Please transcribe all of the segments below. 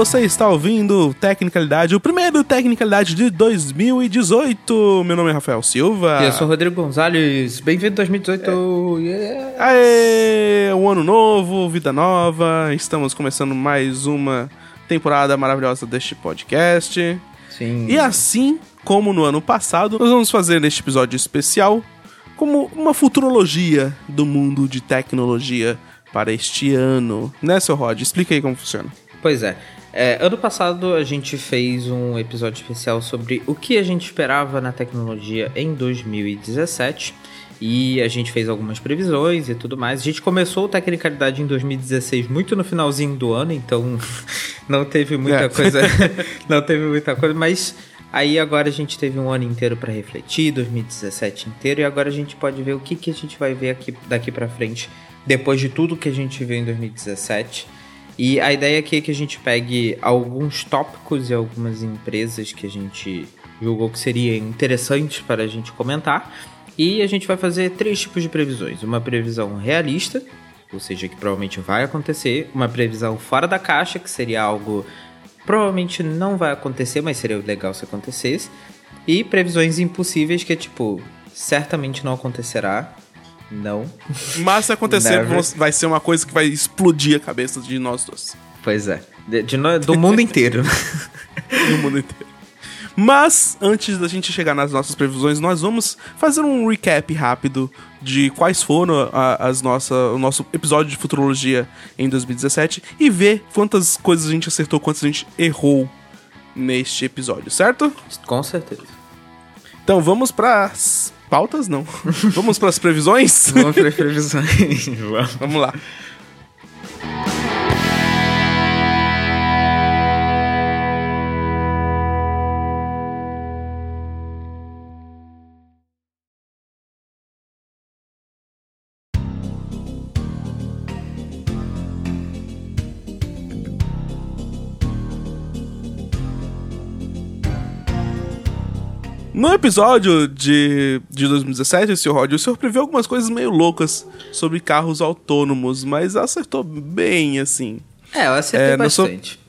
você está ouvindo Tecnicalidade, o primeiro Tecnicalidade de 2018. Meu nome é Rafael Silva. E eu sou Rodrigo Gonzalez. Bem-vindo 2018. É. Yeah. Aê! Um ano novo, vida nova. Estamos começando mais uma temporada maravilhosa deste podcast. Sim. E assim como no ano passado, nós vamos fazer neste episódio especial como uma futurologia do mundo de tecnologia para este ano. Né, seu Rod? Explica aí como funciona. Pois é. É, ano passado a gente fez um episódio especial sobre o que a gente esperava na tecnologia em 2017 e a gente fez algumas previsões e tudo mais. A gente começou o Tecnicalidade em 2016 muito no finalzinho do ano, então não teve muita é. coisa, não teve muita coisa, mas aí agora a gente teve um ano inteiro para refletir, 2017 inteiro e agora a gente pode ver o que que a gente vai ver aqui daqui para frente depois de tudo que a gente viu em 2017 e a ideia aqui é que a gente pegue alguns tópicos e algumas empresas que a gente julgou que seriam interessantes para a gente comentar. E a gente vai fazer três tipos de previsões: uma previsão realista, ou seja, que provavelmente vai acontecer, uma previsão fora da caixa, que seria algo provavelmente não vai acontecer, mas seria legal se acontecesse, e previsões impossíveis, que é tipo, certamente não acontecerá, não. Mas se acontecer, vai ser uma coisa que vai explodir a cabeça de nós dois. Pois é. De, de no, do mundo inteiro. do mundo inteiro. Mas, antes da gente chegar nas nossas previsões, nós vamos fazer um recap rápido de quais foram a, as nossa, o nosso episódio de futurologia em 2017 e ver quantas coisas a gente acertou, quantas a gente errou neste episódio, certo? Com certeza. Então vamos para Pautas não. Vamos para as previsões? Vamos para as previsões. Vamos lá. No episódio de, de 2017, Sr. Rod, o senhor previu algumas coisas meio loucas sobre carros autônomos, mas acertou bem, assim. É, eu acertei é, bastante.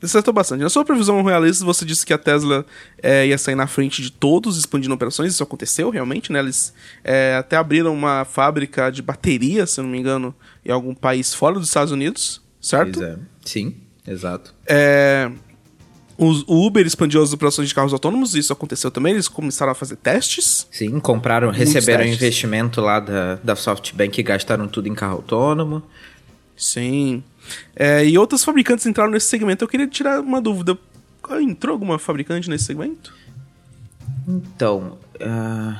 Sua... Acertou bastante. Na sua previsão realista, você disse que a Tesla é, ia sair na frente de todos, expandindo operações. Isso aconteceu realmente, né? Eles é, até abriram uma fábrica de bateria, se eu não me engano, em algum país fora dos Estados Unidos, certo? Pois é. Sim, exato. É, o Uber expandiu as operações de carros autônomos, isso aconteceu também, eles começaram a fazer testes. Sim, compraram, receberam testes. investimento lá da, da SoftBank e gastaram tudo em carro autônomo. Sim. É, e outras fabricantes entraram nesse segmento. Eu queria tirar uma dúvida. Entrou alguma fabricante nesse segmento? Então. Uh...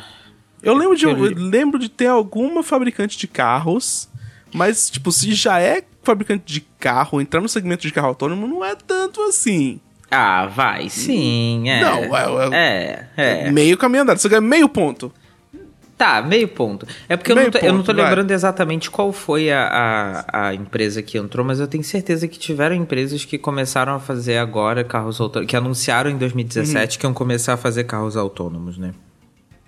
Eu lembro de, eu lembro de ter alguma fabricante de carros, mas, tipo, se já é fabricante de carro, entrar no segmento de carro autônomo não é tanto assim. Ah, vai, sim, é. Não, é, é, é. Meio caminho andado, você ganha meio ponto. Tá, meio ponto. É porque eu não, tô, ponto, eu não, tô, lembrando exatamente qual foi a, a, a, empresa que entrou, mas eu tenho certeza que tiveram empresas que começaram a fazer agora carros autônomos, que anunciaram em 2017 uhum. que iam começar a fazer carros autônomos, né?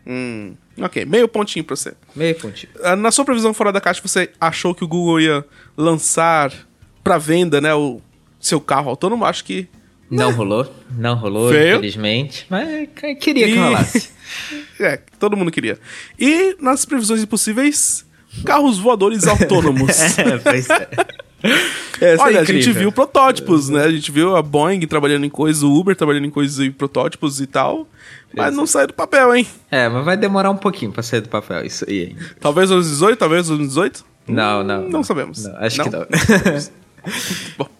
Hum, ok, meio pontinho pra você. Meio pontinho. Ah, na sua previsão fora da caixa, você achou que o Google ia lançar para venda, né, o seu carro autônomo? Acho que não rolou, não rolou, Feio. infelizmente. Mas queria que e... rolasse. é, todo mundo queria. E nas previsões impossíveis, carros voadores autônomos. é, pois é. É, Olha, a gente viu protótipos, né? A gente viu a Boeing trabalhando em coisas, o Uber trabalhando em coisas e protótipos e tal. Mas não sai do papel, hein? É, mas vai demorar um pouquinho pra sair do papel isso aí. Talvez 2018, talvez 2018? Não, não. Não, não sabemos. Não, acho não? que não.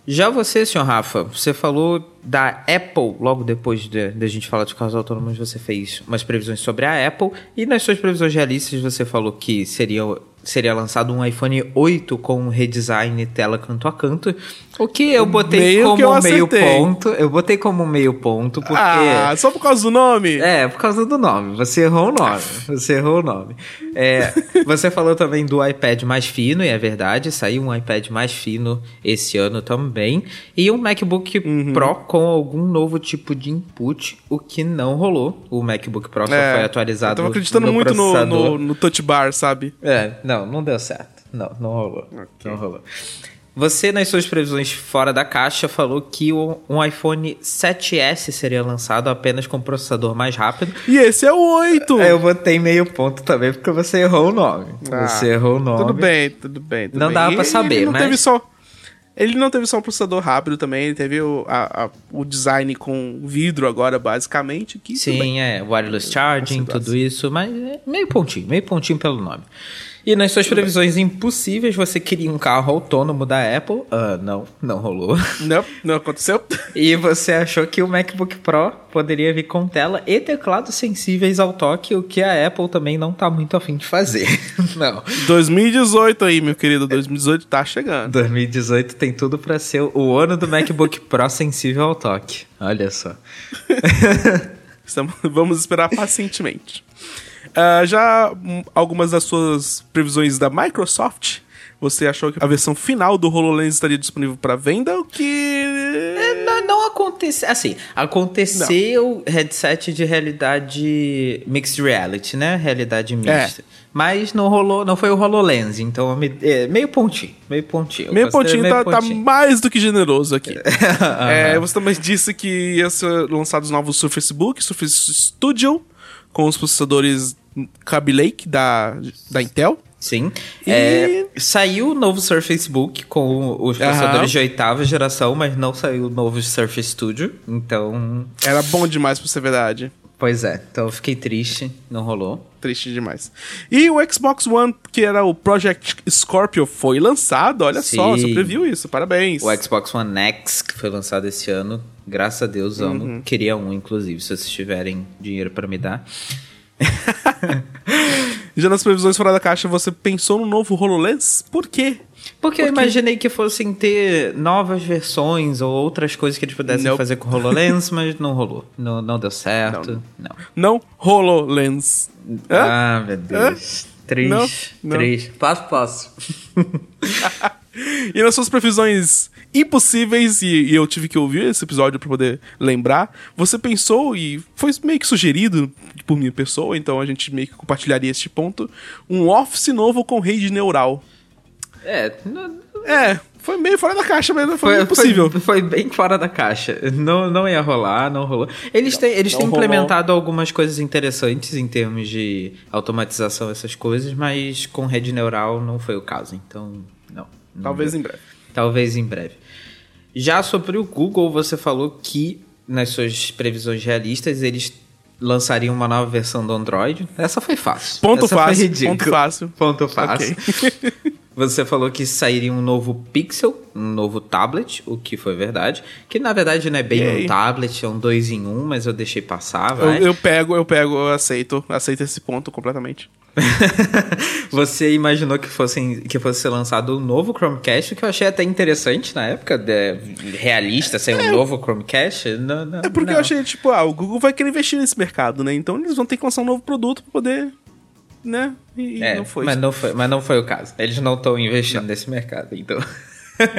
Já você, senhor Rafa, você falou da Apple, logo depois da de, gente falar de carros autônomos, você fez umas previsões sobre a Apple, e nas suas previsões realistas você falou que seriam seria lançado um iPhone 8 com redesign tela canto a canto. O que eu botei Meio como eu meio acertei. ponto. Eu botei como meio ponto porque. Ah, só por causa do nome? É, por causa do nome. Você errou o nome. Você errou o nome. É, você falou também do iPad mais fino, e é verdade, saiu um iPad mais fino esse ano também. E um MacBook Uhum. Pro com algum novo tipo de input, o que não rolou. O MacBook Pro só É, foi atualizado. Eu tava acreditando no muito no, no, no touch bar, sabe? É, não, não deu certo. Não, não rolou. Não rolou. Você, nas suas previsões fora da caixa, falou que o- um iPhone 7S seria lançado apenas com processador mais rápido. E esse é o 8. Eu botei meio ponto também, porque você errou o nome. Ah, você errou o nome. Tudo bem, tudo bem. tudo Não bem. dava pra saber, ele não mas- Teve só, ele não teve só um processador rápido também, ele teve o, a- a- o design com vidro agora, basicamente. Que. Sim, é, wireless charging, tudo isso, mas é meio pontinho, meio pontinho pelo nome. E nas suas previsões impossíveis, você queria um carro autônomo da Apple? Ah, não, não rolou. Não, não aconteceu. E você achou que o MacBook Pro poderia vir com tela e teclados sensíveis ao toque, o que a Apple também não tá muito afim de fazer. não. 2018 aí, meu querido. 2018 tá chegando. 2018 tem tudo pra ser o ano do MacBook Pro sensível ao toque. Olha só. Estamos- vamos esperar pacientemente. Ah, já hum, algumas das suas previsões da Microsoft, você achou que a versão final do HoloLens estaria disponível para venda? O que. Não, não aconteceu. Assim, aconteceu headset de realidade mixed reality, né? Realidade mista. Mas não rolou, não foi o HoloLens, então me- é, meio pontinho, meio pontinho. Meio pontinho, meio tá, tá pontinho. mais do que generoso aqui. É, você também disse que ia ser lançados novos Surface Book, Surface Studio, com os processadores Kaby Lake da, da Intel. Sim. E- É, saiu o novo Surface Book com os processadores de oitava geração, mas não saiu o novo Surface Studio. Então, Era bom demais pra ser verdade. pois é. Então eu fiquei triste, não rolou. Triste demais. E o Xbox One, que era o Project Scorpio, foi lançado. Olha só, Sim. você previu isso. Parabéns. O Xbox One X, que foi lançado esse ano, graças a Deus, amo. Uhum. Queria um, inclusive, se vocês tiverem dinheiro pra me dar. Já nas previsões fora da caixa, você pensou no novo HoloLens? Por quê? Porque eu imaginei que fossem ter novas versões ou outras coisas que eles pudessem Nope. fazer com o HoloLens, mas não rolou. Não, não deu certo. Não. Não HoloLens. Hã? Ah, meu Deus. Não, não. Triste. Passo, passo. E nas suas previsões impossíveis, e, e eu tive que ouvir esse episódio pra poder lembrar, você pensou, e foi meio que sugerido por minha pessoa, então a gente meio que compartilharia este ponto, um Office novo com rede neural. É, não- É, foi meio fora da caixa, mas foi, foi, impossível. foi, foi bem fora da caixa. Não, não ia rolar, não rolou. Eles têm, eles não têm rolou. implementado algumas coisas interessantes em termos de automatização, essas coisas, mas com rede neural não foi o caso. Então, não. não Talvez deu. em breve. Talvez em breve. Já sobre o Google, você falou que nas suas previsões realistas eles lançariam uma nova versão do Android. Essa foi fácil. Ponto Essa fácil, ponto fácil. Ponto fácil. Ok. Você falou que sairia um novo Pixel, um novo tablet, o que foi verdade. Que na verdade não é bem um tablet, é um dois em um, mas eu deixei passar, Eu, vai. eu pego, eu pego, eu aceito. Aceito esse ponto completamente. Você imaginou que, fossem, que fosse ser lançado um novo Chromecast, o que eu achei até interessante na época, de, realista, ser um novo Chromecast. Não, não, É porque não. eu achei, tipo, ah, o Google vai querer investir nesse mercado, né? Então eles vão ter que lançar um novo produto pra poder. Né? E, É, não foi. mas não foi, mas não foi o caso. Eles não estão investindo nesse mercado, então.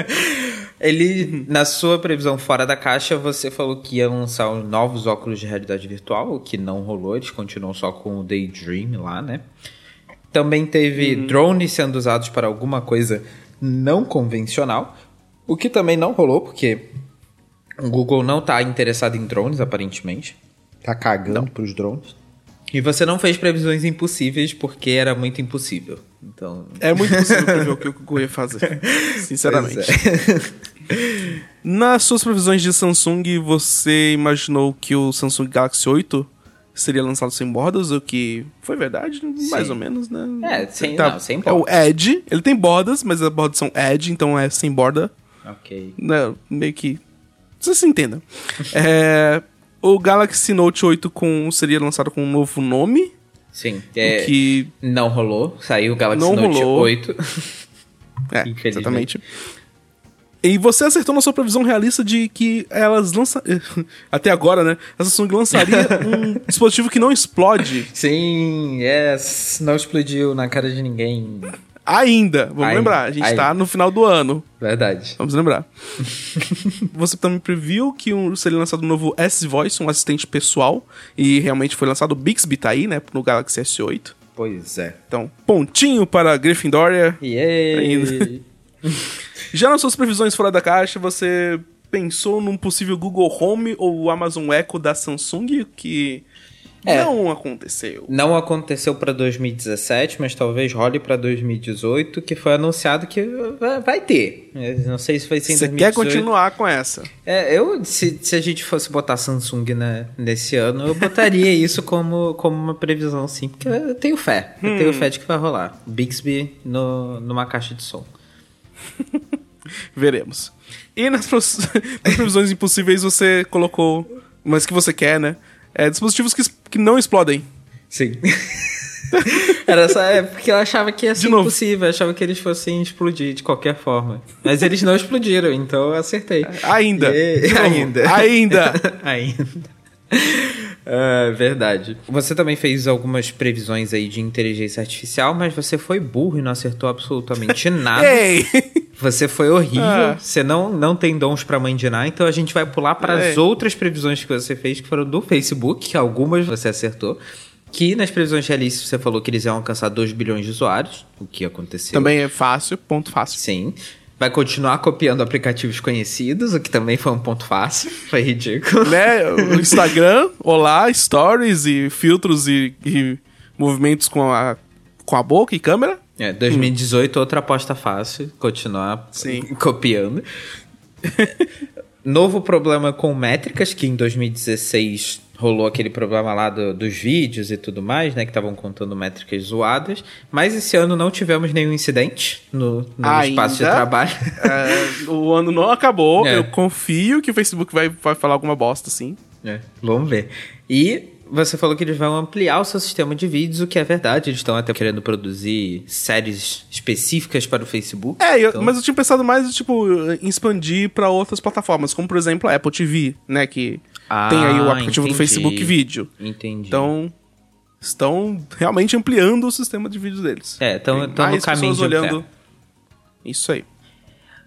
Ele, na sua previsão fora da caixa, você falou que ia lançar os novos óculos de realidade virtual, o que não rolou, eles continuam só com o Daydream lá, né? Também teve Uhum. drones sendo usados para alguma coisa não convencional, o que também não rolou, porque o Google não tá interessado em drones, aparentemente. Tá cagando pros drones. E você não fez previsões impossíveis porque era muito impossível. Então. É muito possível prever o que o Google ia fazer. Sinceramente. Pois é. Nas suas previsões de Samsung, você imaginou que o Samsung Galaxy 8 seria lançado sem bordas, o que foi verdade, mais ou menos, né? É, sem- Tá- não, sem É o bordas. Edge, ele tem bordas, mas as bordas são Edge, então é sem borda. ok. né, meio que. Vocês se entendam. É, o Galaxy Note 8 com, seria lançado com um novo nome. Sim. É, Que. Não rolou. Saiu o Galaxy Não Note rolou. 8. É, exatamente. E você acertou na sua previsão realista de que elas lançam. Até agora, né? A Samsung lançaria um dispositivo que não explode Sim, yes. Não explodiu na cara de ninguém. Ainda. Vamos Ainda, lembrar, a gente ainda. tá no final do ano. Verdade. Vamos lembrar. Você também previu que um, seria lançado um novo S-Voice, um assistente pessoal. E realmente foi lançado o Bixby, tá aí, né? No Galaxy S8. Pois é. Então, pontinho para a Gryffindória. Yay! Já nas suas previsões fora da caixa, você pensou num possível Google Home ou Amazon Echo da Samsung, que É. não aconteceu. Não aconteceu pra 2017, mas talvez role pra 2018, que foi anunciado que vai- ter. Eu Não sei se vai ser em Você 2018. quer continuar com essa? É, eu, se, se a gente fosse botar Samsung né, nesse ano, eu botaria isso como, como uma previsão, sim, porque eu tenho fé. Eu tenho fé de que vai rolar. Bixby no, numa caixa de som. Veremos. E nas, nas previsões impossíveis você colocou, mas que você quer, né? É, dispositivos que, que não explodem. Sim. Era só é porque eu achava que ia ser impossível, eu achava que eles fossem explodir de qualquer forma. Mas eles não explodiram, então eu acertei. Ainda. E-. Ainda. Ainda. Ainda. É verdade. Você também fez algumas previsões aí de inteligência artificial, mas você foi burro e não acertou absolutamente nada. Ei! Você foi horrível. Ah. Você não, não tem dons pra mandinar, então a gente vai pular para as outras previsões que você fez, que foram do Facebook, que algumas você acertou. Que nas previsões realistas você falou que eles iam alcançar 2 bilhões de usuários, o que aconteceu. Também é fácil, ponto fácil. Sim. Vai continuar copiando aplicativos conhecidos, o que também foi um ponto fácil. Foi ridículo. né? O Instagram, olá, stories e filtros e, e movimentos com a, com a boca e câmera. É, 2018, outra aposta fácil. Continuar Sim. copiando. Novo problema com métricas, que em 2016 rolou aquele problema lá do- dos vídeos e tudo mais, né? Que estavam contando métricas zoadas. Mas esse ano não tivemos nenhum incidente no, no Ainda? espaço de trabalho. É, o ano não acabou. É. Eu confio que o Facebook vai, vai falar alguma bosta, sim. É, vamos ver. E você falou que eles vão ampliar o seu sistema de vídeos, o que é verdade. Eles estão até querendo produzir séries específicas para o Facebook. É, eu- Então- mas eu tinha pensado mais, tipo, em expandir pra outras plataformas, como por exemplo a Apple TV, né? Que Ah, tem aí o aplicativo do entendi. Facebook Vídeo. Entendi. Então, estão realmente ampliando o sistema de vídeo deles. É, tão- Tem tão no caminho pessoas de olhando. ampliar. Isso aí.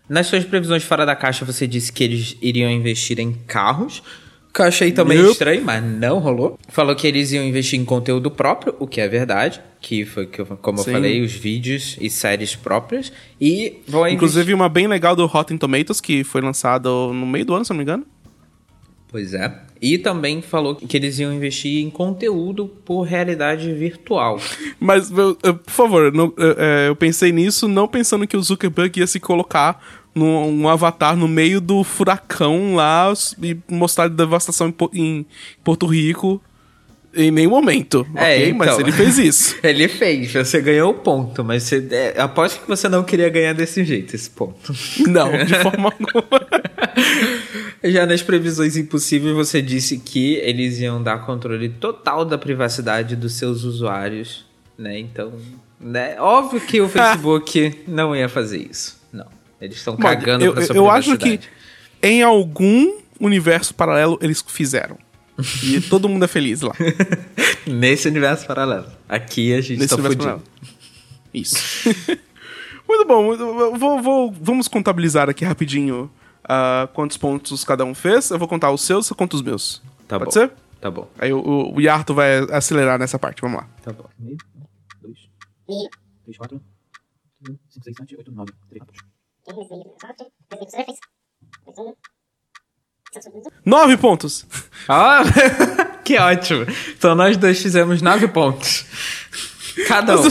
Nas suas previsões fora da caixa, você disse que eles iriam investir em carros. Que eu achei também Nope. estranho, mas não rolou. Falou que eles iam investir em conteúdo próprio, o que é verdade. Que foi, que eu- como Sim. eu falei, os vídeos e séries próprias. E vão investir... Inclusive, uma bem legal do Rotten Tomatoes, que foi lançado no meio do ano, se não me engano. Pois é. E também falou que eles iam investir em conteúdo por realidade virtual. Mas, eu- por favor, não- eu- é, eu pensei nisso não pensando que o Zuckerberg ia se colocar num um avatar no meio do furacão lá e mostrar devastação em, Po- em Porto Rico em nenhum momento. É, ok? então. Mas ele fez isso. Ele fez, você ganhou o ponto, mas você, é, aposto que você não queria ganhar desse jeito, esse ponto. não, de forma alguma. Já nas previsões impossíveis, você disse que eles iam dar controle total da privacidade dos seus usuários, né? Então, né? Óbvio que o Facebook não ia fazer isso. Não. Eles estão cagando eu, pra sua eu acho que em algum universo paralelo eles fizeram. E todo mundo é feliz lá. Nesse universo paralelo. Aqui a gente Nesse tá universo fudido. paralelo. Isso. muito bom. muito- eu Vou, vou- vamos contabilizar aqui rapidinho ah, quantos pontos cada um fez. Eu vou contar os seus, você conta os meus. Tá Pode bom. ser? Tá bom. Aí o, o, o Yarto vai acelerar nessa parte. Vamos lá. Tá bom. meio, dois, três, quatro, cinco, seis, sete, oito, nove, três, quatro. Nove pontos! Ah, que ótimo. Então nós dois fizemos nove pontos. Cada um.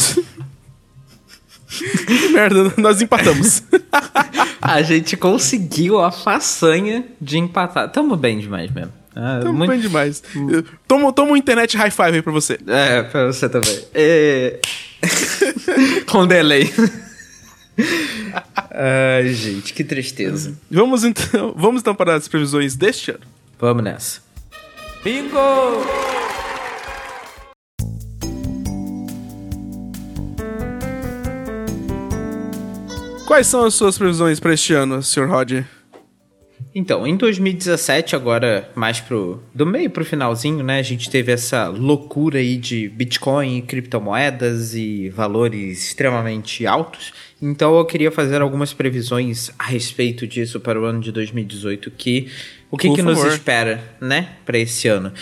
Que merda, nós empatamos. A gente conseguiu a façanha de empatar. Tamo bem demais mesmo. Ah, Tamo muito- bem demais. Toma, toma um internet high five aí pra você. É, pra você também. É... Com delay. Ai, gente, que tristeza. Vamos então, vamos então para as previsões deste ano. Vamos nessa. Bingo! Quais são as suas previsões para este ano, Sr. Roger? Então, em 2017, agora mais pro do meio pro finalzinho, né, a gente teve essa loucura aí de Bitcoin e criptomoedas e valores extremamente altos. Então, eu queria fazer algumas previsões a respeito disso para o ano de 2018, que o que, Por que nos espera, né, para esse ano.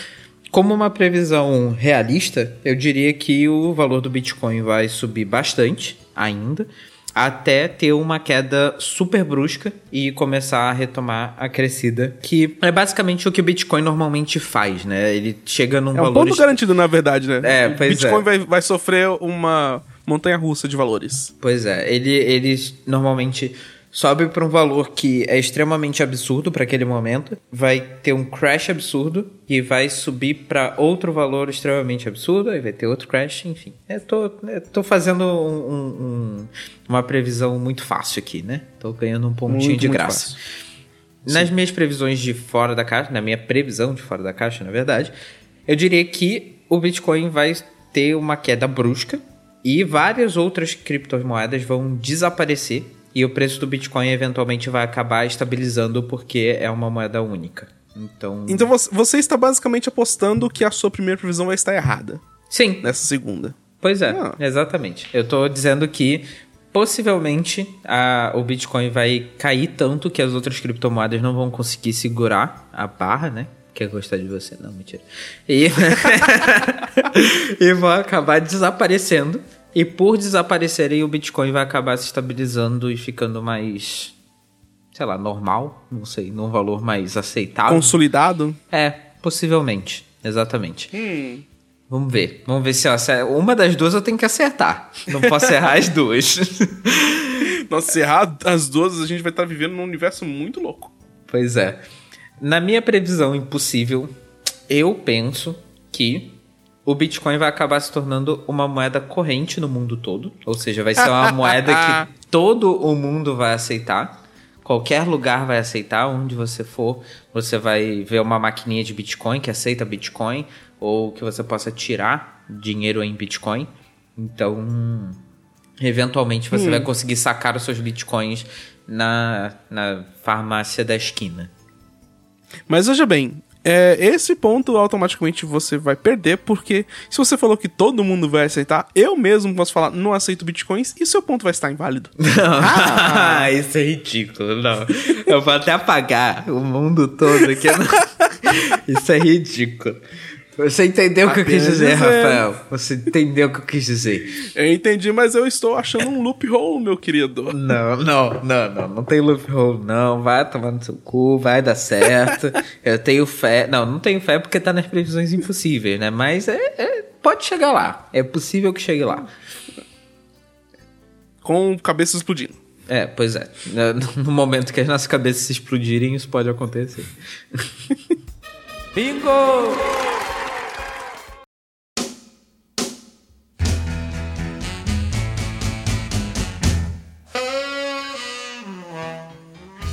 Como uma previsão realista, eu diria que o valor do Bitcoin vai subir bastante ainda, até ter uma queda super brusca e começar a retomar a crescida, que é basicamente o que o Bitcoin normalmente faz, né? Ele chega num É um valor ponto est- garantido, na verdade, né? É, O pois Bitcoin é. vai, vai sofrer uma montanha russa de valores. Pois é, ele, ele normalmente sobe para um valor que é extremamente absurdo para aquele momento, vai ter um crash absurdo e vai subir para outro valor extremamente absurdo, aí vai ter outro crash, enfim. Eu tô, eu tô fazendo um- um- um- uma previsão muito fácil aqui, né? Tô ganhando um pontinho Muito, de graça. Nas minhas previsões de fora da caixa, na minha previsão de fora da caixa, na verdade, eu diria que o Bitcoin vai ter uma queda brusca e várias outras criptomoedas vão desaparecer e o preço do Bitcoin eventualmente vai acabar estabilizando porque é uma moeda única. Então, Então você, está basicamente apostando que a sua primeira previsão vai estar errada sim, nessa segunda. Pois é, Ah. exatamente. Eu tô dizendo que possivelmente a, o Bitcoin vai cair tanto que as outras criptomoedas não vão conseguir segurar a barra, né? Quer gostar de você? Não, mentira. E, e vão acabar desaparecendo. E por desaparecerem, o Bitcoin vai acabar se estabilizando e ficando mais, sei lá, normal. Não sei, num valor mais aceitável. Consolidado? É, possivelmente. Exatamente. Hum. Vamos ver. Vamos ver se ó, uma das duas eu tenho que acertar. Não posso errar as duas. Nossa, se errar as duas, a gente vai estar vivendo num universo muito louco. pois é. Na minha previsão impossível, eu penso que o Bitcoin vai acabar se tornando uma moeda corrente no mundo todo. Ou seja, vai ser uma moeda que todo o mundo vai aceitar. Qualquer lugar vai aceitar, onde você for, você vai ver uma maquininha de Bitcoin que aceita Bitcoin, ou que você possa tirar dinheiro em Bitcoin. Então, eventualmente você vai conseguir sacar os seus Bitcoins na, na farmácia da esquina. Mas veja bem, é, esse ponto automaticamente você vai perder, porque se você falou que todo mundo vai aceitar, eu mesmo posso falar, não aceito bitcoins, e seu ponto vai estar inválido. Ah, isso é ridículo, não. Eu vou até apagar o mundo todo aqui. Isso é ridículo. Você entendeu o que eu quis dizer, dizendo. Rafael? Você entendeu o que eu quis dizer. Eu entendi, mas eu estou achando um loophole, meu querido. Não, não, não, não. Não tem loophole, não. Vai tomar no seu cu, vai dar certo. Eu tenho fé. Não, não tenho fé porque tá nas previsões impossíveis, né? Mas é, é- pode chegar lá. É possível que chegue lá. Com cabeça explodindo. É, pois é. No momento que as nossas cabeças se explodirem, isso pode acontecer. Bingo!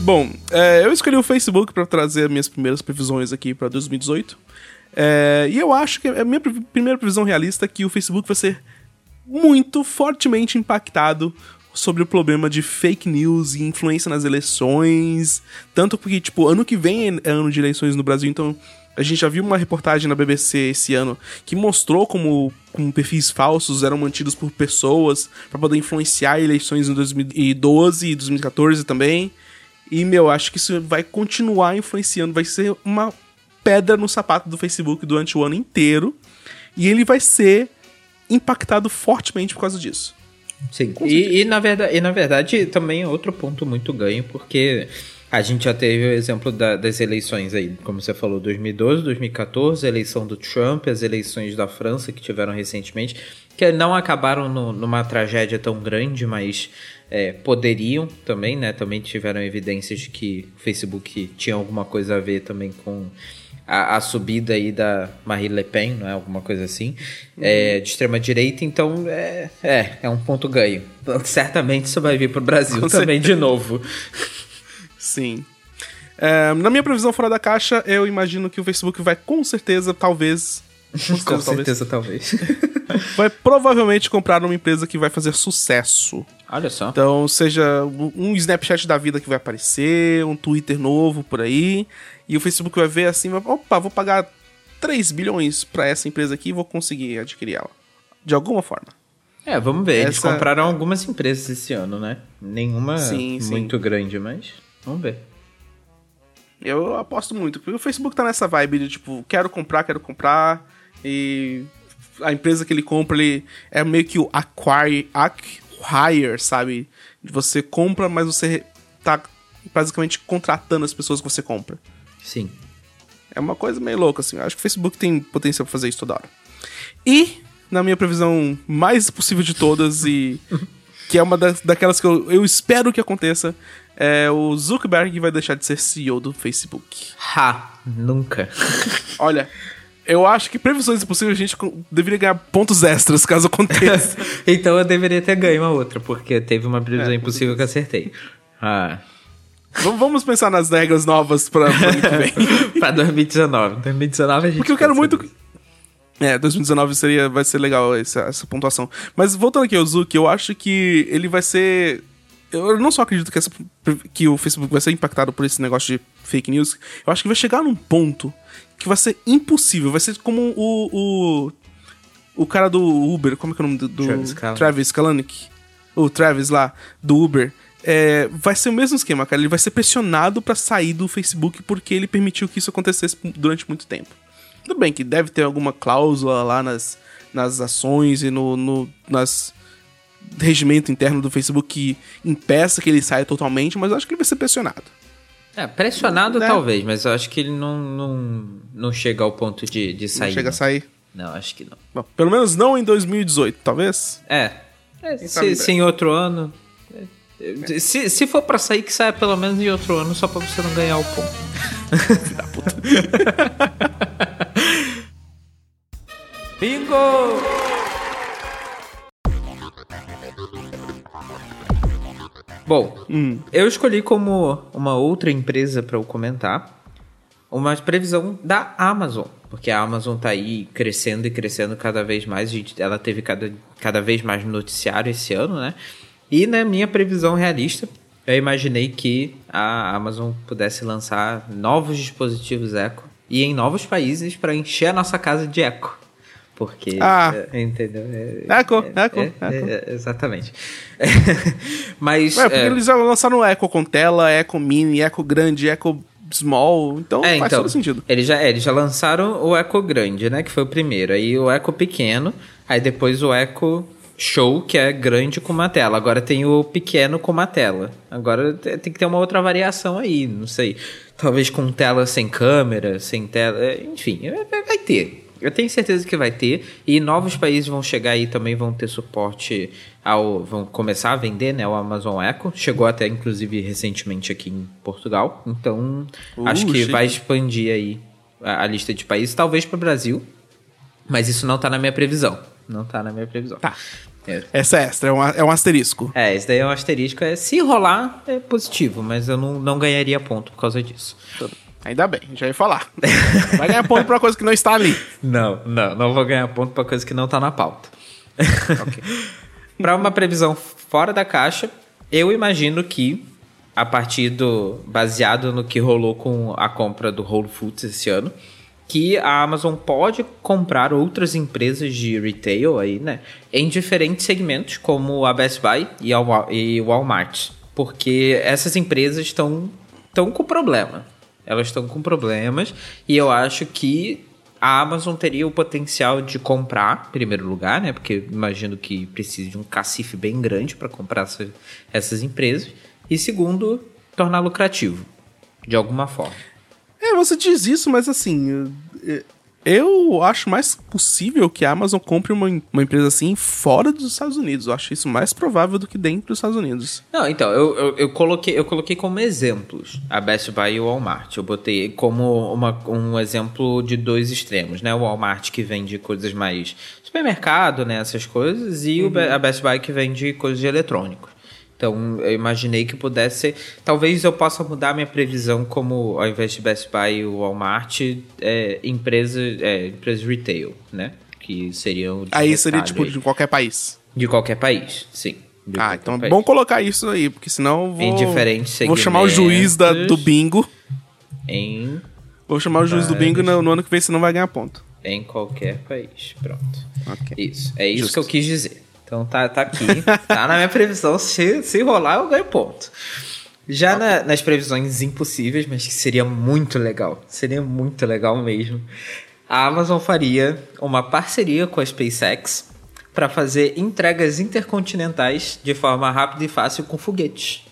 Bom, é, eu escolhi o Facebook para trazer minhas primeiras previsões aqui para 2018. É, e eu acho que a minha primeira previsão realista é que o Facebook vai ser muito fortemente impactado sobre o problema de fake news e influência nas eleições. Tanto porque, tipo, ano que vem é ano de eleições no Brasil, então a gente já viu uma reportagem na BBC esse ano que mostrou como, como perfis falsos eram mantidos por pessoas para poder influenciar eleições em 2012 e 2014 também. E, meu, acho que isso vai continuar influenciando, vai ser uma pedra no sapato do Facebook durante o ano inteiro. E ele vai ser impactado fortemente por causa disso. Sim. E, e, na verdade, e na verdade também é outro ponto muito ganho, porque a gente já teve o exemplo da- das eleições aí, como você falou, 2012, 2014, a eleição do Trump, as eleições da França que tiveram recentemente, que não acabaram no- numa tragédia tão grande, mas é, poderiam também, né? Também tiveram evidências de que o Facebook tinha alguma coisa a ver também com a, a subida aí da Marine Le Pen, não é? Alguma coisa assim, é, de extrema direita, então é, é, é um ponto ganho. Certamente isso vai vir pro Brasil Com também de novo. Sim. É, na minha previsão fora da caixa, eu imagino que o Facebook vai com certeza, talvez. Com certeza, talvez. Vai provavelmente comprar uma empresa que vai fazer sucesso. Olha só. Então, seja um Snapchat da vida que vai aparecer, um Twitter novo por aí, e o Facebook vai ver assim, opa, vou pagar 3 bilhões pra essa empresa aqui e vou conseguir adquirir ela. De alguma forma. É, vamos ver. Eles Essa- compraram algumas empresas esse ano, né? Nenhuma Sim, sim. muito grande, mas vamos ver. Eu aposto muito, porque o Facebook tá nessa vibe de tipo, quero comprar, quero comprar, e a empresa que ele compra, ele é meio que o acquire, acquire sabe? Você compra, mas você tá basicamente contratando as pessoas que você compra. Sim. É uma coisa meio louca, assim. Eu acho que o Facebook tem potencial pra fazer isso toda hora. E, na minha previsão mais possível de todas, e que é uma das, daquelas que eu, eu espero que aconteça, é o Zuckerberg vai deixar de ser CEO do Facebook. Ha! Nunca. Olha, eu acho que previsões possíveis a gente deveria ganhar pontos extras caso aconteça. então eu deveria ter ganho uma outra, porque teve uma previsão É, impossível que eu acertei. Ah. Vamos- pensar nas regras novas pra, pra ano que vem. pra 2019. 2019 a gente Porque eu quero muito. nisso. É, 2019 seria, vai ser legal essa, essa pontuação. Mas voltando aqui ao Zuck, eu acho que ele vai ser. Eu não só acredito que, essa- que o Facebook vai ser impactado por esse negócio de fake news, eu acho que vai chegar num ponto que vai ser impossível. Vai ser como o. O, o cara do Uber, como é que é o nome do. do Travis Kalanick. Travis Kalanick. O Travis lá, do Uber. É, vai ser o mesmo esquema, cara. Ele vai ser pressionado pra sair do Facebook porque ele permitiu que isso acontecesse durante muito tempo. Tudo bem que deve ter alguma cláusula lá nas, nas ações e no, no nas regimento interno do Facebook que impeça que ele saia totalmente, mas eu acho que ele vai ser pressionado. É, pressionado Né? talvez, mas eu acho que ele não, não, não chega ao ponto de, de sair. não chega a não. sair. Não, acho que não. Bom, pelo menos não em 2018, talvez. É. É, se, em se em outro ano. é, Se, se for pra sair, que saia pelo menos em outro ano, só pra você não ganhar o ponto. Bingo! Bom, eu escolhi como uma outra empresa pra eu comentar uma previsão da Amazon, porque a Amazon tá aí crescendo e crescendo cada vez mais, ela teve cada, cada vez mais noticiário esse ano, né? E na minha previsão realista, eu imaginei que a Amazon pudesse lançar novos dispositivos Echo e em novos países para encher a nossa casa de Echo. Porque. Ah. é, entendeu? É, Echo, é, Echo, é, Echo. é, exatamente. Mas. Ué, porque é, eles já lançaram Echo com tela, Echo Mini, Echo Grande, Echo Small, então É, faz então, todo sentido. Eles já, é, eles já lançaram o Echo grande, né? Que foi o primeiro. Aí o Echo pequeno. Aí depois o Echo Show, que é grande com uma tela. Agora tem o pequeno com uma tela. Agora te- tem que ter uma outra variação aí, não sei. Talvez com tela sem câmera, sem tela. é, Enfim, é, vai ter. Eu tenho certeza que vai ter. E novos países vão chegar aí também, vão ter suporte ao. vão começar a vender, né? O Amazon Echo. Chegou até, inclusive, recentemente aqui em Portugal. Então, Uh, acho que chique. vai expandir aí a, a lista de países, talvez para o Brasil. Mas isso não tá na minha previsão. Não tá na minha previsão. Tá. É. Essa é extra, é um, é um asterisco. É, esse daí é um asterisco. É, se rolar, é positivo, mas eu não, não ganharia ponto por causa disso. Ainda bem, já ia falar. Vai ganhar ponto pra coisa que não está ali. Não, não, não vou ganhar ponto pra coisa que não tá na pauta. Pra uma previsão fora da caixa, eu imagino que a partir do baseado no que rolou com a compra do Whole Foods esse ano, que a Amazon pode comprar outras empresas de retail aí, né, em diferentes segmentos, como a Best Buy e e o Walmart, porque essas empresas estão estão com problema. Elas estão com problemas e eu acho que a Amazon teria o potencial de comprar, em primeiro lugar, né? Porque imagino que precise de um cacife bem grande para comprar essa- essas empresas. E segundo, tornar lucrativo, de alguma forma. É, você diz isso, mas assim. Eu- acho mais possível que a Amazon compre uma, uma empresa assim fora dos Estados Unidos. Eu acho isso mais provável do que dentro dos Estados Unidos. Não, então, eu, eu, eu coloquei, eu coloquei como exemplos a Best Buy e o Walmart. Eu botei como uma, um exemplo de dois extremos, né? O Walmart que vende coisas mais supermercado, né? Essas coisas, e o Be- a Best Buy que vende coisas de eletrônicos. Então, eu imaginei que pudesse ser. Talvez eu possa mudar minha previsão como, ao invés de Best Buy e o Walmart, é, empresas, é, empresas retail, né? Que seriam. Aí seria tipo aí. de qualquer país. De qualquer país, sim. Ah, então é país. bom colocar isso aí, porque senão eu vou. Em diferentes Vou chamar o juiz da- do bingo. Em, Vou chamar o juiz do bingo no, no ano que vem, senão vai ganhar ponto. em qualquer país. Pronto. Ok. Isso. É isso Justo. que eu quis dizer. Então tá, tá aqui. tá na minha previsão. Se, se rolar, eu ganho ponto. Já na- nas previsões impossíveis, mas que seria muito legal. Seria muito legal mesmo. A Amazon faria uma parceria com a SpaceX para fazer entregas intercontinentais de forma rápida e fácil com foguetes.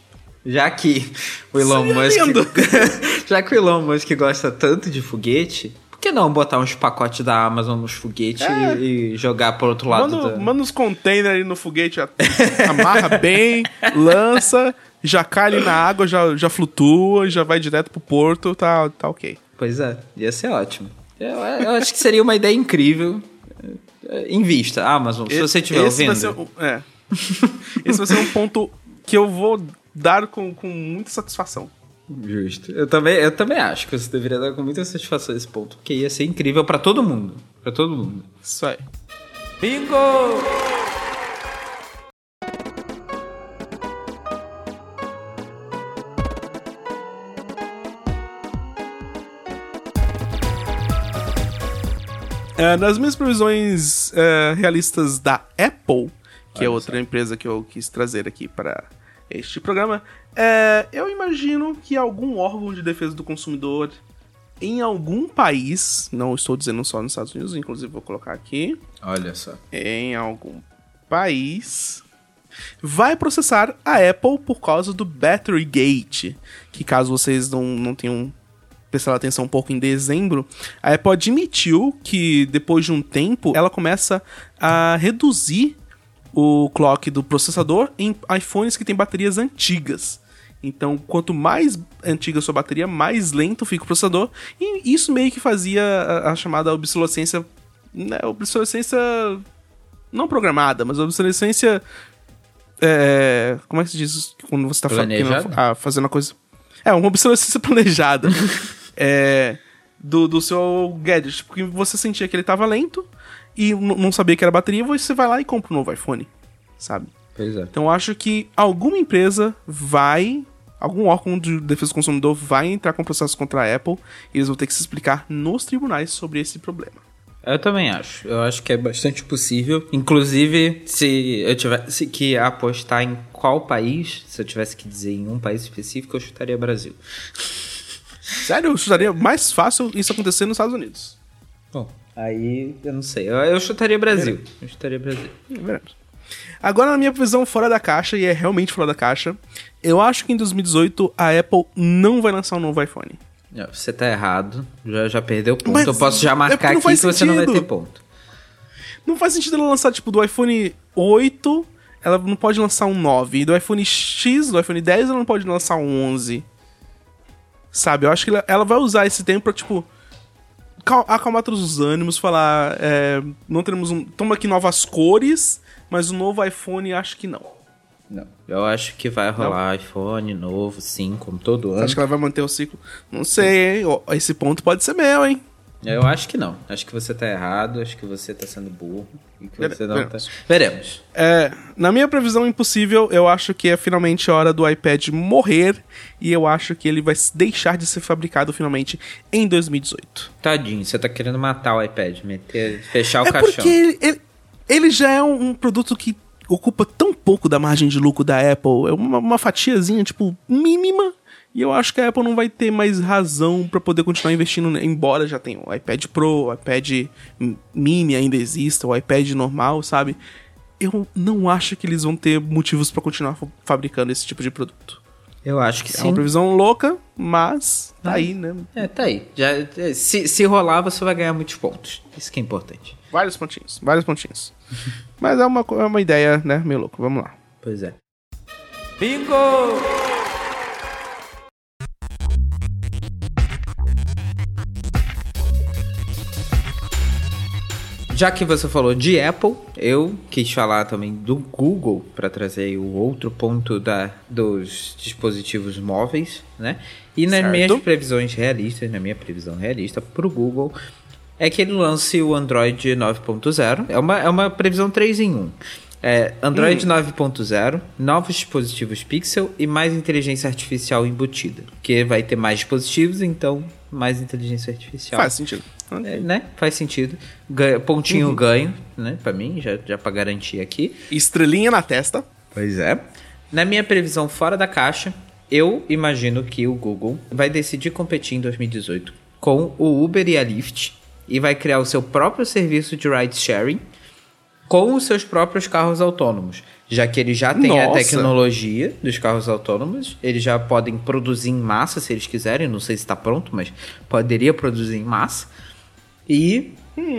Já que o Elon Seria Musk. já que o Elon Musk gosta tanto de foguete, não botar uns pacotes da Amazon nos foguetes É. e, jogar pro outro lado Manda, da... manda uns containers ali no foguete, amarra bem, lança, já cai ali na água, já, já flutua, já vai direto pro porto, tá, tá ok. Pois é, ia ser ótimo. Eu, eu acho que seria uma ideia incrível. É, Invista, Amazon, se você estiver ouvindo. vai ser é. Esse vai ser um ponto que eu vou dar com, com muita satisfação. Justo. Eu também, eu também acho que você deveria dar com muita satisfação esse ponto, porque ia ser incrível pra todo mundo. Pra todo mundo. Isso aí. Bingo! É, nas minhas previsões é, realistas da Apple, que é Olha outra empresa que eu quis trazer aqui para este programa, é, eu imagino que algum órgão de defesa do consumidor em algum país, não estou dizendo só nos Estados Unidos, inclusive vou colocar aqui, Olha só. em algum país, vai processar a Apple por causa do Battery Gate, que caso vocês não, não tenham prestado atenção um pouco em dezembro, a Apple admitiu que depois de um tempo ela começa a reduzir o clock do processador em iPhones que têm baterias antigas. Então, quanto mais antiga a sua bateria, mais lento fica o processador. E isso meio que fazia a, a chamada obsolescência. Né, obsolescência não programada, mas obsolescência. É, como é que se diz quando você está ah, fazendo a coisa. É, uma obsolescência planejada. é, do, do seu gadget. Porque você sentia que ele estava lento e não sabia que era bateria, você vai lá e compra um novo iPhone. Sabe? Pois é. Então eu acho que alguma empresa vai. Algum órgão de defesa do consumidor vai entrar com processo contra a Apple e eles vão ter que se explicar nos tribunais sobre esse problema. Eu também acho. Eu acho que é bastante possível. Inclusive, se eu tivesse que apostar em qual país, se eu tivesse que dizer em um país específico, eu chutaria Brasil. Sério, eu chutaria mais fácil isso acontecer nos Estados Unidos. Bom, aí eu não sei. Eu, eu chutaria Brasil. Eu chutaria Brasil. Veremos. Agora, na minha visão fora da caixa, e é realmente fora da caixa, eu acho que em 2018 a Apple não vai lançar um novo iPhone. Não, Você tá errado. Já, já perdeu ponto. Mas eu posso já é marcar não aqui que você não vai ter ponto. Não faz sentido ela lançar, tipo, do iPhone 8, ela não pode lançar um 9. E do iPhone X, do iPhone 10, ela não pode lançar um 11. Sabe? Eu acho que ela- ela vai usar esse tempo pra, tipo, cal- acalmar todos os ânimos, falar, é, não teremos um... Toma aqui novas cores, mas o novo iPhone acho que não. Não. Eu acho que vai rolar iPhone novo, sim, como todo ano. Acho que ela vai manter o ciclo. Não sei, hein? Esse ponto pode ser meu, hein? Eu acho que não. Acho que você tá errado. Acho que você tá sendo burro. E que Vere- você não veremos. tá. Veremos. É, na minha previsão impossível, eu acho que é finalmente hora do iPad morrer e eu acho que ele vai deixar de ser fabricado finalmente em 2018. Tadinho, você tá querendo matar o iPad, meter, fechar o é caixão. porque ele, ele- ele já é um, um produto que ocupa tão pouco da margem de lucro da Apple, é uma, uma fatiazinha, tipo, mínima, e eu acho que a Apple não vai ter mais razão pra poder continuar investindo, ne- embora já tenha o iPad Pro, o iPad mini ainda exista, o iPad normal, sabe? Eu não acho que eles vão ter motivos pra continuar fa- fabricando esse tipo de produto. Eu acho que É sim. uma previsão louca, mas tá aí, né? É, tá aí. Já, é, se, se rolar, você vai ganhar muitos pontos. Isso que é importante. Vários pontinhos, vários pontinhos. mas é uma, é uma ideia, né, meio louco. Vamos lá. Pois é. Bingo! Já que você falou de Apple, eu quis falar também do Google para trazer aí o outro ponto da, dos dispositivos móveis, né? E nas Certo. minhas previsões realistas, na minha previsão realista para o Google, é que ele lance o Android 9.0. É uma, é uma previsão 3 em 1. É, Android Hum. 9.0, novos dispositivos Pixel e mais inteligência artificial embutida. Porque vai ter mais dispositivos, então mais inteligência artificial. Faz sentido. É, né? Faz sentido. Ganha- pontinho Uhum. ganho, né? Pra mim, já, já pra garantir aqui. Estrelinha na testa. Pois é. Na minha previsão fora da caixa, eu imagino que o Google vai decidir competir em 2018 com o Uber e a Lyft e vai criar o seu próprio serviço de ride sharing com os seus próprios carros autônomos. Já que eles já têm a Nossa. tecnologia dos carros autônomos, eles já podem produzir em massa se eles quiserem, não sei se está pronto, mas poderia produzir em massa. E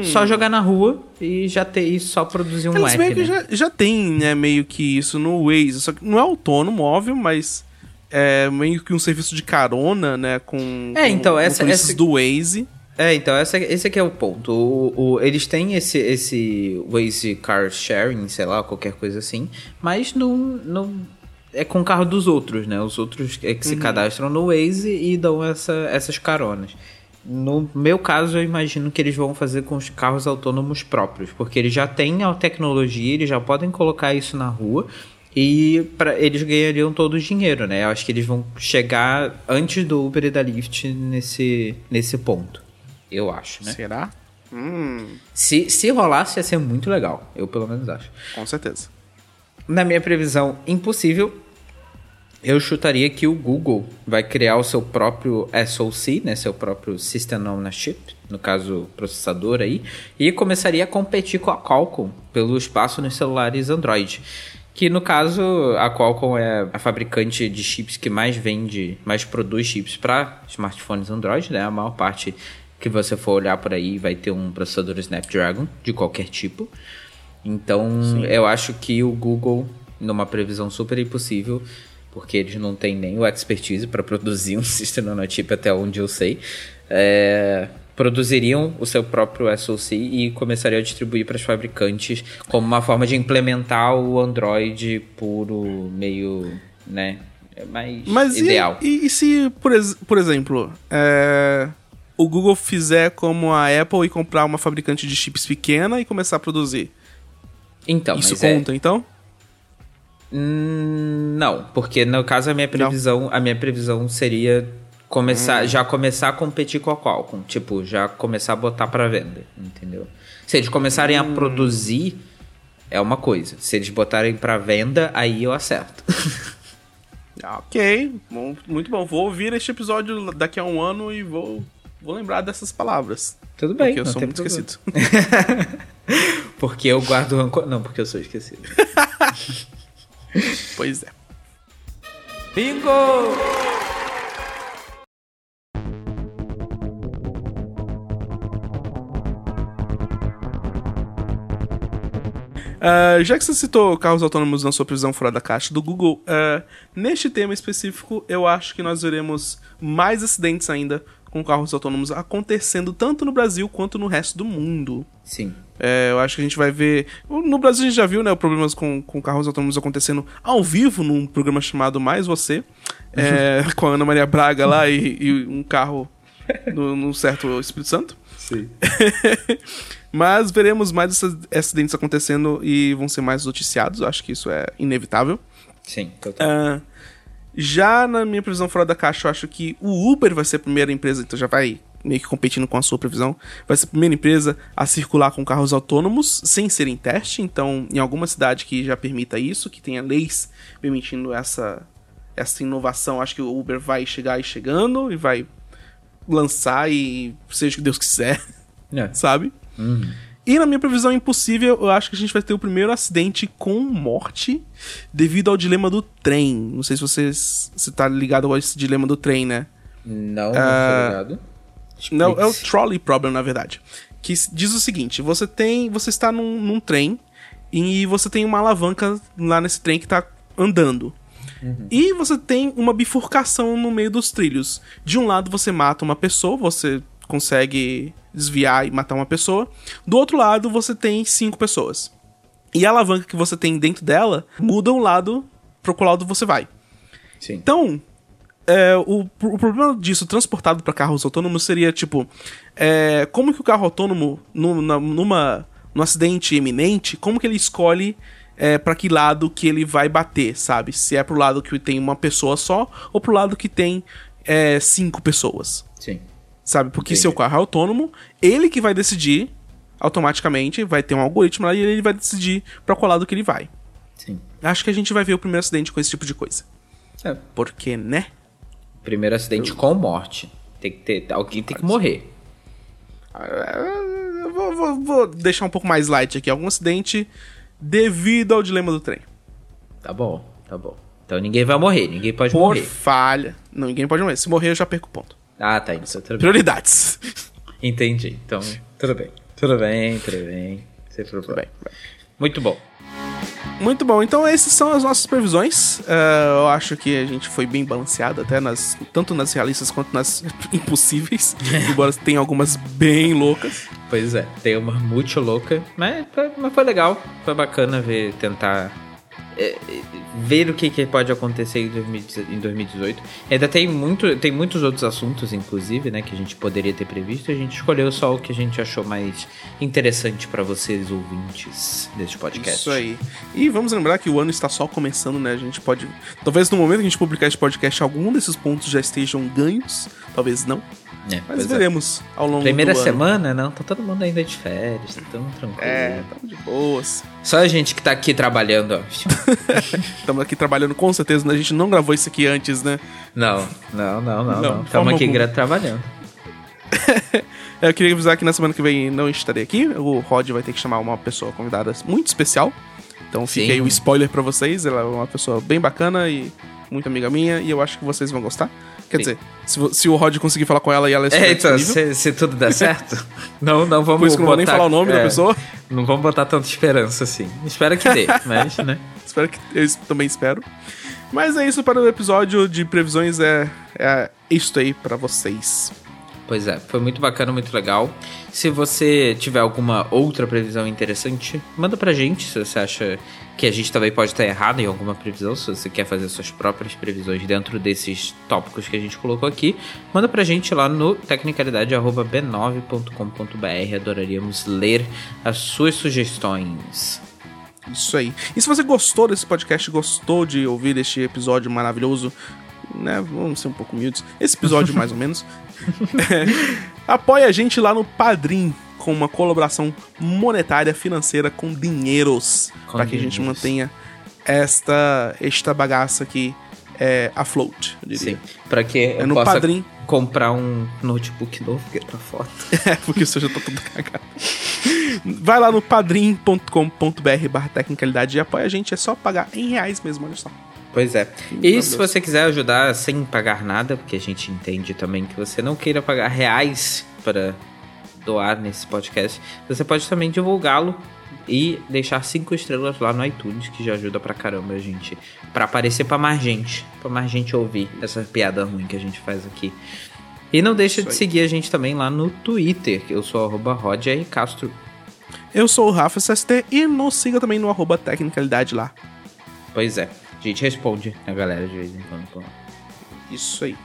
só jogar na rua e já ter e só produzir um Hum. Eles app, meio que né? já, já tem, né, meio que isso no Waze. Só que não é autônomo, óbvio, mas é meio que um serviço de carona, né, com, É, com então, essa- motoristas essa- do Waze. É, então, essa, esse aqui é o ponto. O, o- eles têm esse, esse Waze Car Sharing, sei lá, qualquer coisa assim, mas não, não é com o carro dos outros, né? Os outros é que se cadastram no Waze e dão essa, essas caronas. No meu caso, eu imagino que eles vão fazer com os carros autônomos próprios, porque eles já têm a tecnologia, eles já podem colocar isso na rua e pra, eles ganhariam todo o dinheiro, né? Eu acho que eles vão chegar antes do Uber e da Lyft nesse, nesse ponto. Eu acho, né? Será? Hum, Se, se rolasse, ia ser muito legal. Eu, pelo menos, acho. com certeza. Na minha previsão impossível, eu chutaria que o Google vai criar o seu próprio SoC, né, seu próprio System on a Chip, no caso processador aí, e começaria a competir com a Qualcomm pelo espaço nos celulares Android. Que no caso, a Qualcomm é a fabricante de chips que mais vende, mais produz chips para smartphones Android, né? A maior parte que você for olhar por aí vai ter um processador Snapdragon de qualquer tipo. Então, eu acho que o Google, numa previsão super impossível, porque eles não têm nem o expertise para produzir um sistema chip até onde eu sei, é, produziriam o seu próprio SoC e começariam a distribuir para os fabricantes como uma forma de implementar o Android puro, meio, né, mais Mas e- ideal. E, e se, por, por exemplo, é, o Google fizer como a Apple e comprar uma fabricante de chips pequena e começar a produzir? Então, Isso é- conta, então? Hum, Não, porque no caso a minha previsão, a minha previsão seria começar, já começar a competir com a Qualcomm, tipo, já começar a botar pra venda, entendeu? Se eles começarem a produzir é uma coisa, se eles botarem pra venda, aí eu acerto. Ah, Ok, bom, muito bom. Vou ouvir este episódio daqui a um ano e vou, vou lembrar dessas palavras. Tudo bem, Porque eu sou muito problema. esquecido. Porque eu guardo rancor, não, porque eu sou esquecido. pois é. Bingo! Ah, já que você citou carros autônomos na sua prisão fora da caixa do Google, ah, neste tema específico, eu acho que nós veremos mais acidentes ainda com carros autônomos acontecendo tanto no Brasil quanto no resto do mundo. Sim. É, eu acho que a gente vai ver. No Brasil a gente já viu, né, problemas com, com carros autônomos acontecendo ao vivo num programa chamado Mais Você, é, com a Ana Maria Braga lá e, e um carro no, num certo Espírito Santo. Sim. Mas veremos mais esses acidentes acontecendo e vão ser mais noticiados. Eu acho que isso é inevitável. Sim, total. Ah, já na minha previsão fora da caixa, eu acho que o Uber vai ser a primeira empresa, então já vai meio que competindo com a sua previsão. Vai ser a primeira empresa a circular com carros autônomos sem ser em teste. Então, em alguma cidade que já permita isso, que tenha leis permitindo essa, essa inovação, acho que o Uber vai chegar e chegando e vai lançar e seja o que Deus quiser, É. sabe? E na minha previsão impossível, eu acho que a gente vai ter o primeiro acidente com morte devido ao dilema do trem. Não sei se você se tá ligado a esse dilema do trem, né? Não, não Ah, tô ligado. Não, é o trolley problem, na verdade. Que diz o seguinte: você tem. Você está num, num trem e você tem uma alavanca lá nesse trem que tá andando. E você tem uma bifurcação no meio dos trilhos. De um lado você mata uma pessoa, você consegue desviar e matar uma pessoa. Do outro lado você tem cinco pessoas. E a alavanca que você tem dentro dela muda o lado pro qual lado você vai. Sim. Então, é, o, o problema disso transportado para carros autônomos seria tipo: é, como que o carro autônomo, nu- na- numa, num acidente iminente, como que ele escolhe é, para que lado que ele vai bater, sabe? Se é pro lado que tem uma pessoa só ou pro lado que tem é, cinco pessoas. Sabe? Porque Entendi. seu carro é autônomo, ele que vai decidir automaticamente, vai ter um algoritmo lá e ele vai decidir pra qual lado que ele vai. Sim. Acho que a gente vai ver o primeiro acidente com esse tipo de coisa. É. Porque, né? Primeiro acidente com morte. Tem que ter. Alguém tem que morrer. Eu vou, vou- vou deixar um pouco mais light aqui. Algum acidente devido ao dilema do trem. Tá bom, tá bom. Então ninguém vai morrer, ninguém pode Por morrer. falha. Não, ninguém pode morrer. Se morrer, eu já perco o ponto. Ah, tá. Então, tudo bem. Prioridades. Entendi. Então, tudo bem. Tudo bem, tudo bem. Sem problema. Bem, Muito bom. Muito bom. Então, essas são as nossas previsões. Eh, eu acho que a gente foi bem balanceado, até nas, tanto nas realistas quanto nas impossíveis. embora tenha algumas bem loucas. Pois é, tem uma muito louca, mas mas foi legal. Foi bacana ver, tentar é, é, ver o que, que pode acontecer em 2018 em 2018. Ainda tem, muito, tem muitos outros assuntos, inclusive, né, que a gente poderia ter previsto. A gente escolheu só o que a gente achou mais interessante pra vocês, ouvintes deste podcast. Isso aí. E vamos lembrar que o ano está só começando, né? A gente pode. Talvez no momento que a gente publicar esse podcast, algum desses pontos já estejam ganhos. Talvez não. É, Mas é. veremos ao longo Primeira do ano. semana, não, tá todo mundo ainda de férias, tá mundo tranquilo. É, tamo de boas. Só a gente que tá aqui trabalhando, ó. Estamos aqui trabalhando com certeza, né? A gente não gravou isso aqui antes, né? Não, não, não, não, Não, Estamos aqui alguma. trabalhando. Eu queria avisar que na semana que vem não estarei aqui. O Rod vai ter que chamar uma pessoa convidada muito especial. Então fica Sim. aí o spoiler pra vocês. Ela é uma pessoa bem bacana e muito amiga minha. E eu acho que vocês vão gostar. Quer Sim. dizer, se, se o Rod conseguir falar com ela e ela É, estiver então, se, se tudo der certo, não, não vamos por isso que não vou nem botar- falar o nome da é, pessoa. Não vamos botar tanta esperança assim. Espero que dê, mas, né? Espero que eu também espero. Mas é isso para o episódio de previsões. É, é isto aí pra vocês. Pois é, foi muito bacana, muito legal. Se você tiver alguma outra previsão interessante, manda pra gente se você acha que a gente também pode estar errado em alguma previsão, se você quer fazer suas próprias previsões dentro desses tópicos que a gente colocou aqui, manda pra gente lá no tecnicalidade.b9.com.br. Adoraríamos ler as suas sugestões. Isso aí. E se você gostou desse podcast, gostou de ouvir este episódio maravilhoso, né? Vamos ser um pouco humildes. Esse episódio, mais ou menos. É, apoie a gente lá no Padrim com uma colaboração monetária, financeira, com dinheiros. Para que a gente mantenha esta, esta bagaça aqui é, afloat, eu diria. Sim, pra que eu no possa Padrim. comprar um notebook novo que tá foto. É, porque o seu já tá tudo cagado. Vai lá no padrim.com.br barra tecnicalidade e apoia a gente. É só pagar em reais mesmo, olha só. Pois é. E se você quiser ajudar sem pagar nada, porque a gente entende também que você não queira pagar reais para doar nesse podcast, você pode também divulgá-lo e deixar cinco estrelas lá no iTunes, que já ajuda pra caramba a gente, Pra aparecer pra mais gente, pra mais gente ouvir essa piada ruim que a gente faz aqui. E não deixa de seguir a gente também lá no Twitter, que eu sou arroba. Castro. Eu sou o Rafa SST e nos siga também no arroba tecnicalidade lá. Pois é, a gente responde a galera de vez em quando. pô. Isso aí.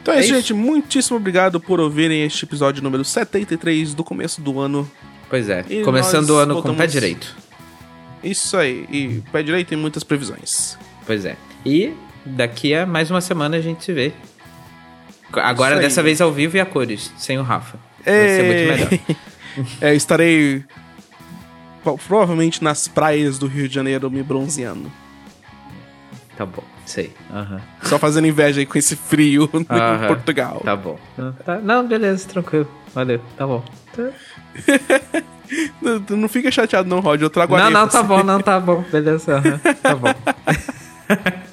Então é, É isso, gente. Muitíssimo obrigado por ouvirem este episódio número 73 do começo do ano. Pois é, E começando o ano com o pé voltamos- direito. Isso aí. E pé direito tem muitas previsões. Pois é. E daqui a mais uma semana a gente se vê. Agora, dessa vez ao vivo e a cores, sem o Rafa. Vai ser muito Ei. melhor. É, estarei provavelmente nas praias do Rio de Janeiro me bronzeando. Tá bom, sei. Aham. Só fazendo inveja aí com esse frio em Aham. Portugal. Tá bom. Não, tá- não, beleza, tranquilo. Valeu, tá bom. Não, não fica chateado não, Rod. Eu trago Não, areia não, pra tá você. bom, não, tá bom. Beleza, aham. Tá bom.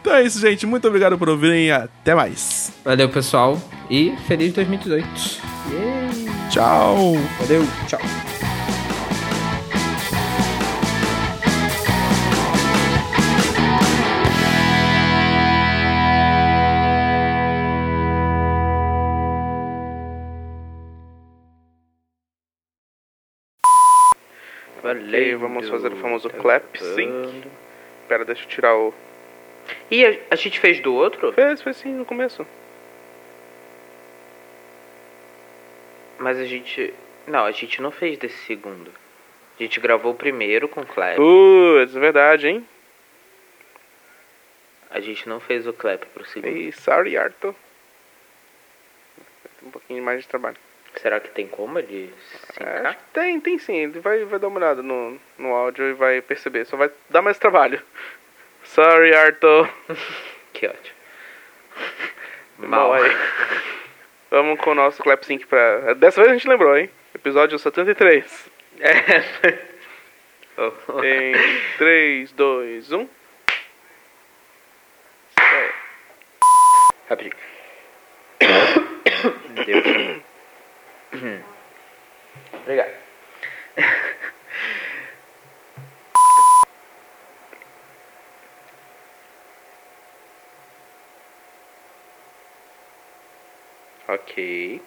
Então é isso, gente. Muito obrigado por ouvirem e até mais. Valeu, pessoal. E feliz 2018. Tchau. Valeu, tchau. E vamos fazer o famoso clap sync. Pera, deixa eu tirar o... E a, a gente fez do outro? Fez, fez sim no começo. Mas a gente. Não, a gente não fez desse segundo. A gente gravou o primeiro com o Clap. Putz, é verdade, hein? A gente não fez o clap pro segundo. E sorry, Arthur. Um pouquinho mais de trabalho. Será que tem como de sincar? acho que tem, tem sim. Ele vai, vai dar uma olhada no, no áudio e vai perceber. Só vai dar mais trabalho. Sorry, Arthur. Que ótimo. Mal aí. Vamos com o nosso Clap Sync pra. Dessa vez a gente lembrou, hein? Episódio 73. É. Em 3, 2, 1. É. Rapidinho. Deus. Obrigado. Ok.